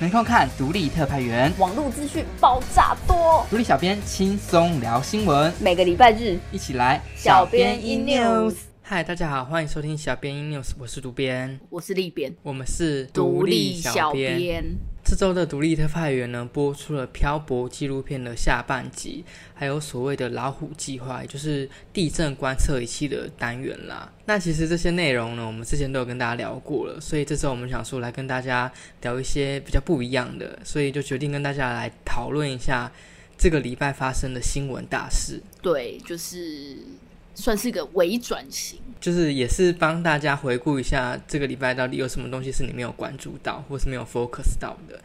没空看独立特派员，网络资讯爆炸多，独立小编轻松聊新闻，每个礼拜日一起来小编 in news。嗨，大家好，欢迎收听小编 in news，我是独编，我是立编，我们是独立小编。这周的独立特派员呢，播出了漂泊纪录片的下半集，还有所谓的老虎计划，也就是地震观测仪器的单元啦。那其实这些内容呢，我们之前都有跟大家聊过了，所以这周我们想说来跟大家聊一些比较不一样的，所以就决定跟大家来讨论一下这个礼拜发生的新闻大事。对，就是算是一个微转型。就是也是帮大家回顾一下这个礼拜到底有什么东西是你没有关注到，或是没有 focus 到的。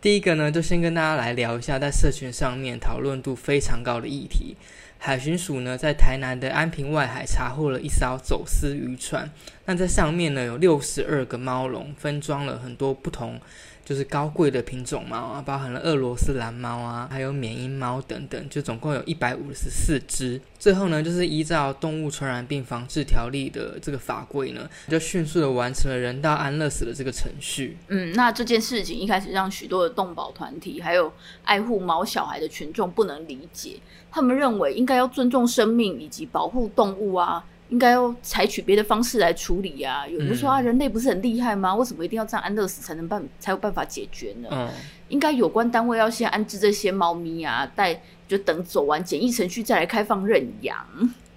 第一个呢，就先跟大家来聊一下在社群上面讨论度非常高的议题。海巡署呢在台南的安平外海查获了一艘走私渔船，那在上面呢有六十二个猫笼，分装了很多不同。就是高贵的品种猫啊，包含了俄罗斯蓝猫啊，还有缅因猫等等，就总共有一百五十四只。最后呢，就是依照动物传染病防治条例的这个法规呢，就迅速的完成了人道安乐死的这个程序。嗯，那这件事情一开始让许多的动保团体还有爱护猫小孩的群众不能理解，他们认为应该要尊重生命以及保护动物啊。应该要采取别的方式来处理呀、啊。有人说啊，人类不是很厉害吗？为什么一定要这样安乐死才能办才有办法解决呢？嗯，应该有关单位要先安置这些猫咪啊，待就等走完检疫程序再来开放认养。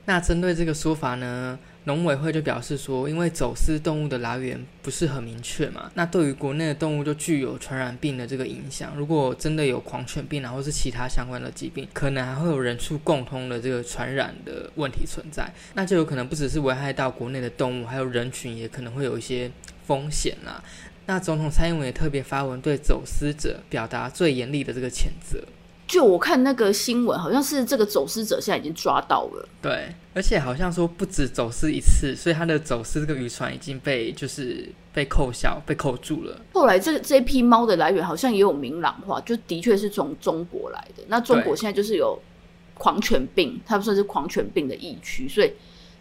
那针对这个说法呢？农委会就表示说，因为走私动物的来源不是很明确嘛，那对于国内的动物就具有传染病的这个影响。如果真的有狂犬病啊，或是其他相关的疾病，可能还会有人畜共通的这个传染的问题存在，那就有可能不只是危害到国内的动物，还有人群也可能会有一些风险啦。那总统蔡英文也特别发文对走私者表达最严厉的这个谴责。就我看那个新闻，好像是这个走私者现在已经抓到了。对，而且好像说不止走私一次，所以他的走私这个渔船已经被就是被扣销、被扣住了。后来这这批猫的来源好像也有明朗化，就的确是从中国来的。那中国现在就是有狂犬病，它不算是狂犬病的疫区，所以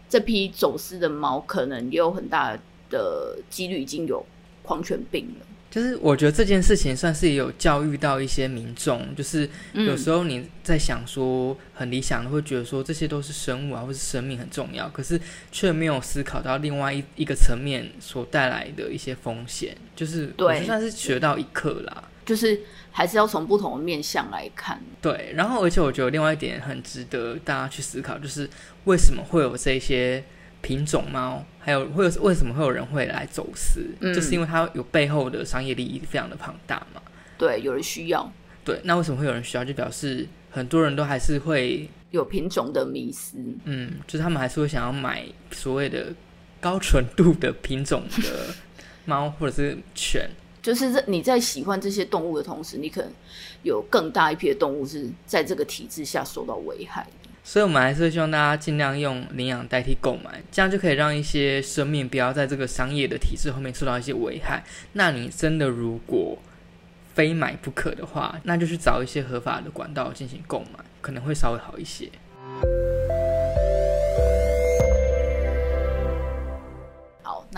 这批走私的猫可能也有很大的几率已经有狂犬病了。就是我觉得这件事情算是有教育到一些民众，就是有时候你在想说很理想的，会觉得说这些都是生物啊，或是生命很重要，可是却没有思考到另外一一个层面所带来的一些风险，就是我就算是学到一课啦，就是还是要从不同的面向来看。对，然后而且我觉得另外一点很值得大家去思考，就是为什么会有这些。品种猫，还有会有为什么会有人会来走私？嗯，就是因为它有背后的商业利益非常的庞大嘛。对，有人需要。对，那为什么会有人需要？就表示很多人都还是会有品种的迷失。嗯，就是他们还是会想要买所谓的高纯度的品种的猫或者是犬。就是这你在喜欢这些动物的同时，你可能有更大一批的动物是在这个体制下受到危害。所以，我们还是希望大家尽量用领养代替购买，这样就可以让一些生命不要在这个商业的体制后面受到一些危害。那你真的如果非买不可的话，那就去找一些合法的管道进行购买，可能会稍微好一些。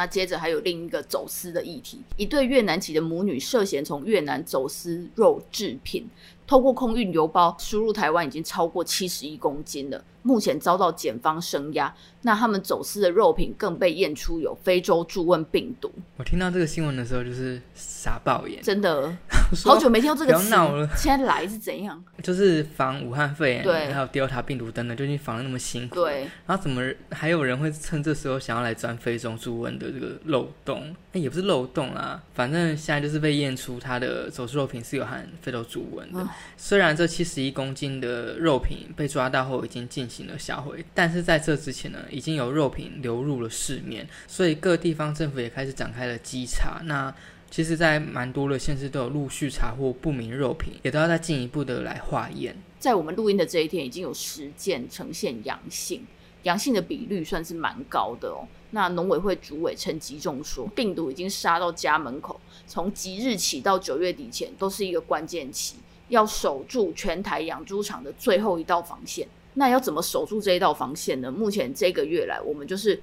那接着还有另一个走私的议题，一对越南籍的母女涉嫌从越南走私肉制品。透过空运邮包输入台湾已经超过七十一公斤了，目前遭到检方声押。那他们走私的肉品更被验出有非洲猪瘟病毒。我听到这个新闻的时候就是傻爆眼，真的 好久没听到这个词。不要闹了，现在来是怎样？就是防武汉肺炎，对，还有 Delta 病毒等等，就已经防的那么辛苦。对，然后怎么还有人会趁这时候想要来钻非洲猪瘟的这个漏洞？那也不是漏洞啦，反正现在就是被验出它的走私肉品是有含非洲猪瘟的。嗯虽然这七十一公斤的肉品被抓到后已经进行了销毁，但是在这之前呢，已经有肉品流入了市面，所以各地方政府也开始展开了稽查。那其实，在蛮多的县市都有陆续查获不明肉品，也都要再进一步的来化验。在我们录音的这一天，已经有十件呈现阳性，阳性的比率算是蛮高的哦。那农委会主委陈吉仲说，病毒已经杀到家门口，从即日起到九月底前，都是一个关键期。要守住全台养猪场的最后一道防线，那要怎么守住这一道防线呢？目前这个月来，我们就是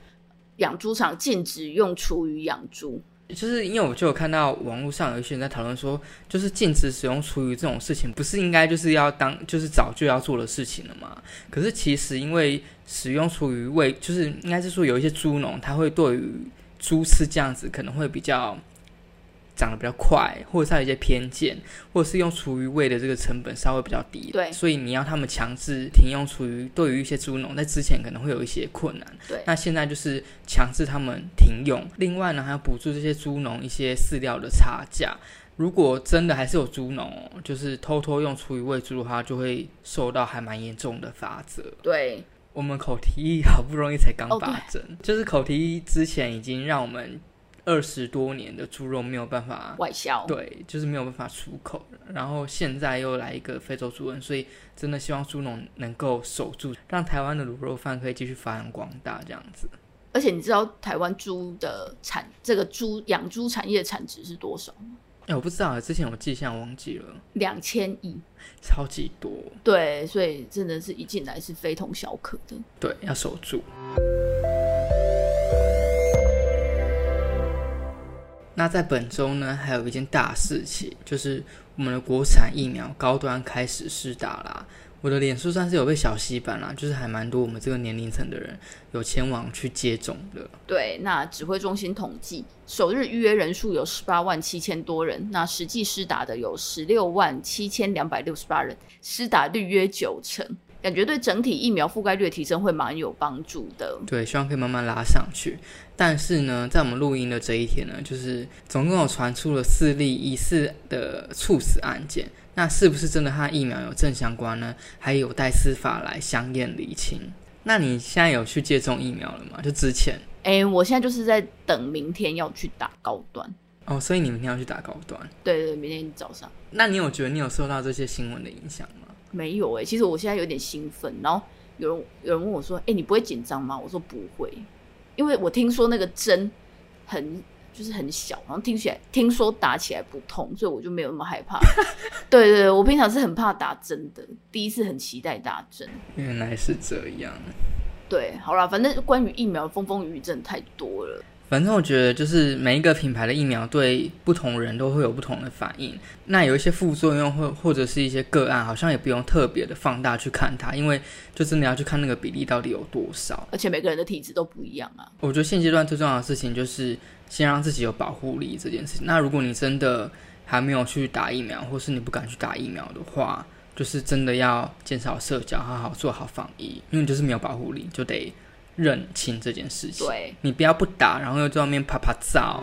养猪场禁止用厨余养猪，就是因为我就有看到网络上有一些人在讨论说，就是禁止使用厨余这种事情，不是应该就是要当就是早就要做的事情了吗？可是其实因为使用厨余喂，就是应该是说有一些猪农，他会对于猪吃这样子可能会比较。长得比较快，或者是有一些偏见，或者是用厨余喂的这个成本稍微比较低，对，所以你要他们强制停用厨余，对于一些猪农在之前可能会有一些困难，对。那现在就是强制他们停用，另外呢还要补助这些猪农一些饲料的差价。如果真的还是有猪农就是偷偷用厨余喂猪的话，就会受到还蛮严重的罚则。对，我们口蹄疫好不容易才刚发生，哦、就是口蹄疫之前已经让我们。二十多年的猪肉没有办法外销，对，就是没有办法出口。然后现在又来一个非洲猪瘟，所以真的希望猪农能够守住，让台湾的卤肉饭可以继续发扬光大，这样子。而且你知道台湾猪的产，这个猪养猪产业产值是多少吗？哎，我不知道，之前我记性忘记了，两千亿，超级多。对，所以真的是一进来是非同小可的。对，要守住。那在本周呢，还有一件大事情，就是我们的国产疫苗高端开始施打啦。我的脸书算是有被小洗版啦，就是还蛮多我们这个年龄层的人有前往去接种的。对，那指挥中心统计，首日预约人数有十八万七千多人，那实际施打的有十六万七千两百六十八人，施打率约九成。感觉对整体疫苗覆盖率的提升会蛮有帮助的。对，希望可以慢慢拉上去。但是呢，在我们录音的这一天呢，就是总共有传出了四例疑似的猝死案件。那是不是真的和疫苗有正相关呢？还有待司法来相验厘清。那你现在有去接种疫苗了吗？就之前？哎，我现在就是在等明天要去打高端。哦，所以你明天要去打高端？对对，明天早上。那你有觉得你有受到这些新闻的影响吗？没有哎、欸，其实我现在有点兴奋。然后有人有人问我说：“哎、欸，你不会紧张吗？”我说：“不会，因为我听说那个针很就是很小，然后听起来听说打起来不痛，所以我就没有那么害怕。对，对对，我平常是很怕打针的，第一次很期待打针。原来是这样。对，好啦，反正关于疫苗风风雨雨真的太多了。反正我觉得，就是每一个品牌的疫苗对不同人都会有不同的反应。那有一些副作用或或者是一些个案，好像也不用特别的放大去看它，因为就真的要去看那个比例到底有多少。而且每个人的体质都不一样啊。我觉得现阶段最重要的事情就是先让自己有保护力这件事情。那如果你真的还没有去打疫苗，或是你不敢去打疫苗的话，就是真的要减少社交，好好做好防疫，因为你就是没有保护力，就得。认清这件事情，对，你不要不打，然后又在外面啪啪照。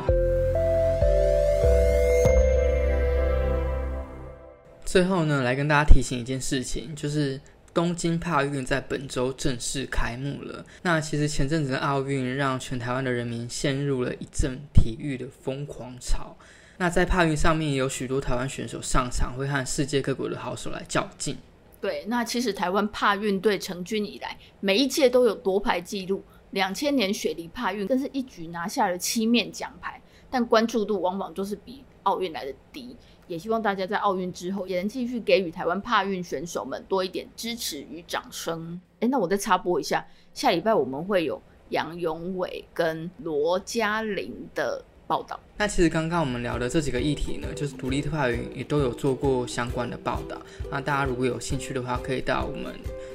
最后呢，来跟大家提醒一件事情，就是东京帕运在本周正式开幕了。那其实前阵子的奥运让全台湾的人民陷入了一阵体育的疯狂潮。那在帕运上面也有许多台湾选手上场，会和世界各国的好手来较劲。对，那其实台湾帕运队成军以来，每一届都有夺牌记录。两千年雪梨帕运更是一举拿下了七面奖牌，但关注度往往就是比奥运来的低。也希望大家在奥运之后，也能继续给予台湾帕运选手们多一点支持与掌声。诶，那我再插播一下，下礼拜我们会有杨永伟跟罗嘉玲的。报道。那其实刚刚我们聊的这几个议题呢，就是独立特派员也都有做过相关的报道。那大家如果有兴趣的话，可以到我们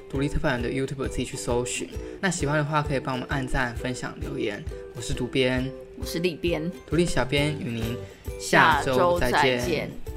独立特派员的 YouTube 自己去搜寻。那喜欢的话，可以帮我们按赞、分享、留言。我是独编，我是立编，独立小编与您下周再见。